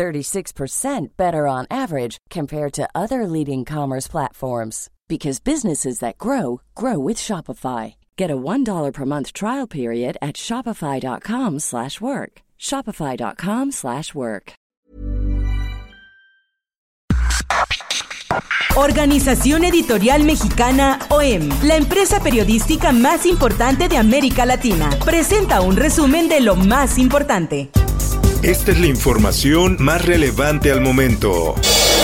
36% better on average compared to other leading commerce platforms because businesses that grow grow with Shopify. Get a $1 per month trial period at shopify.com/work. shopify.com/work. Organización Editorial Mexicana OEM, la empresa periodística más importante de América Latina, presenta un resumen de lo más importante. Esta es la información más relevante al momento.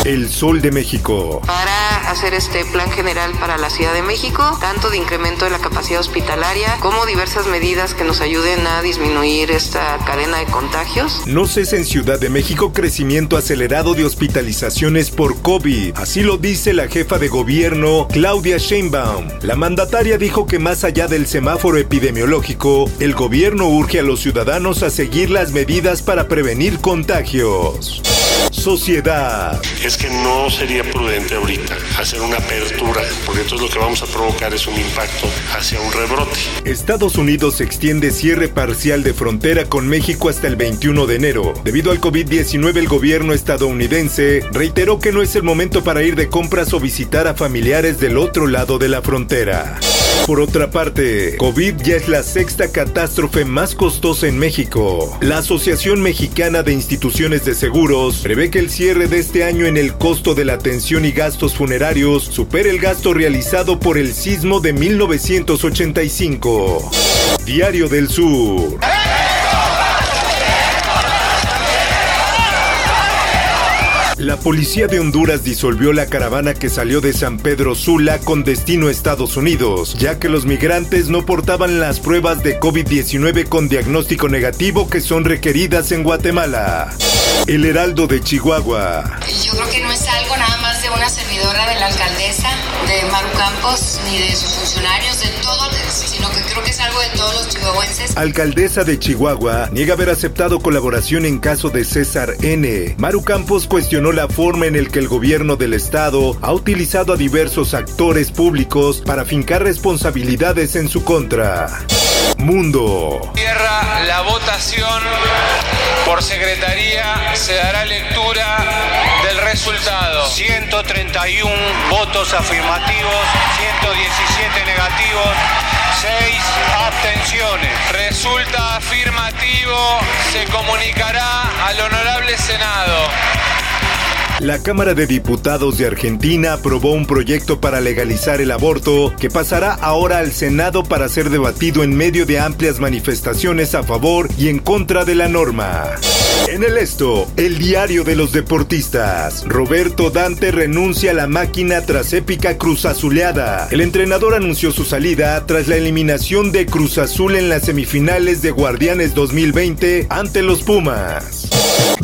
El Sol de México. Para hacer este plan general para la Ciudad de México, tanto de incremento de la capacidad hospitalaria como diversas medidas que nos ayuden a disminuir esta cadena de contagios. No cesa en Ciudad de México crecimiento acelerado de hospitalizaciones por COVID. Así lo dice la jefa de gobierno, Claudia Sheinbaum. La mandataria dijo que más allá del semáforo epidemiológico, el gobierno urge a los ciudadanos a seguir las medidas para prevenir contagios. Sociedad. Es que no sería prudente ahorita hacer una apertura, porque entonces lo que vamos a provocar es un impacto hacia un rebrote. Estados Unidos extiende cierre parcial de frontera con México hasta el 21 de enero. Debido al COVID-19, el gobierno estadounidense reiteró que no es el momento para ir de compras o visitar a familiares del otro lado de la frontera. Por otra parte, COVID ya es la sexta catástrofe más costosa en México. La Asociación Mexicana de Instituciones de Seguros prevé que el cierre de este año en el costo de la atención y gastos funerarios supere el gasto realizado por el sismo de 1985. Diario del Sur. La policía de Honduras disolvió la caravana que salió de San Pedro Sula con destino a Estados Unidos, ya que los migrantes no portaban las pruebas de COVID-19 con diagnóstico negativo que son requeridas en Guatemala. El Heraldo de Chihuahua. Yo creo que no es la alcaldesa, de Maru Campos, ni de sus funcionarios, de todos, sino que creo que es algo de todos los chihuahuenses. Alcaldesa de Chihuahua niega haber aceptado colaboración en caso de César N. Maru Campos cuestionó la forma en el que el gobierno del estado ha utilizado a diversos actores públicos para fincar responsabilidades en su contra. Mundo. Cierra la votación por secretaría, se dará lectura del resultado. 131 votos afirmativos, 117 negativos, 6 abstenciones. Resulta afirmativo, se comunicará al honorable Senado. La Cámara de Diputados de Argentina aprobó un proyecto para legalizar el aborto que pasará ahora al Senado para ser debatido en medio de amplias manifestaciones a favor y en contra de la norma. En el esto, el diario de los deportistas. Roberto Dante renuncia a la máquina tras épica Cruz Azuleada. El entrenador anunció su salida tras la eliminación de Cruz Azul en las semifinales de Guardianes 2020 ante los Pumas.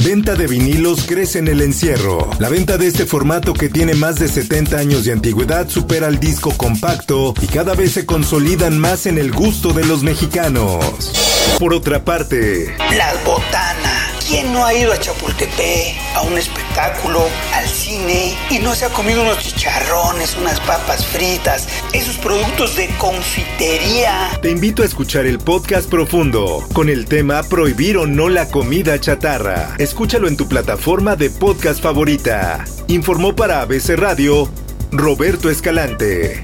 Venta de vinilos crece en el encierro. La venta de este formato que tiene más de 70 años de antigüedad supera al disco compacto y cada vez se consolidan más en el gusto de los mexicanos. Por otra parte, las botanas. ¿Quién no ha ido a Chapultepec, a un espectáculo, al cine y no se ha comido unos chicharrones, unas papas fritas, esos productos de confitería? Te invito a escuchar el podcast profundo con el tema Prohibir o no la comida chatarra. Escúchalo en tu plataforma de podcast favorita. Informó para ABC Radio Roberto Escalante.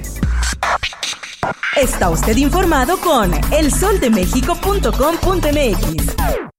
Está usted informado con elsoldemexico.com.mx.